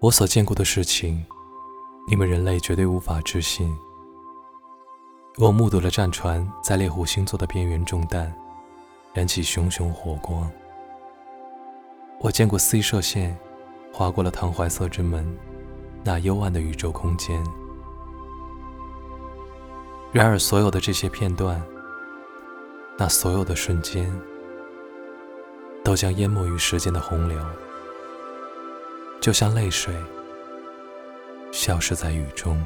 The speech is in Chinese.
我所见过的事情，你们人类绝对无法置信。我目睹了战船在猎户星座的边缘中弹，燃起熊熊火光。我见过 C 射线划过了唐怀瑟之门，那幽暗的宇宙空间。然而，所有的这些片段，那所有的瞬间，都将淹没于时间的洪流，就像泪水，消失在雨中。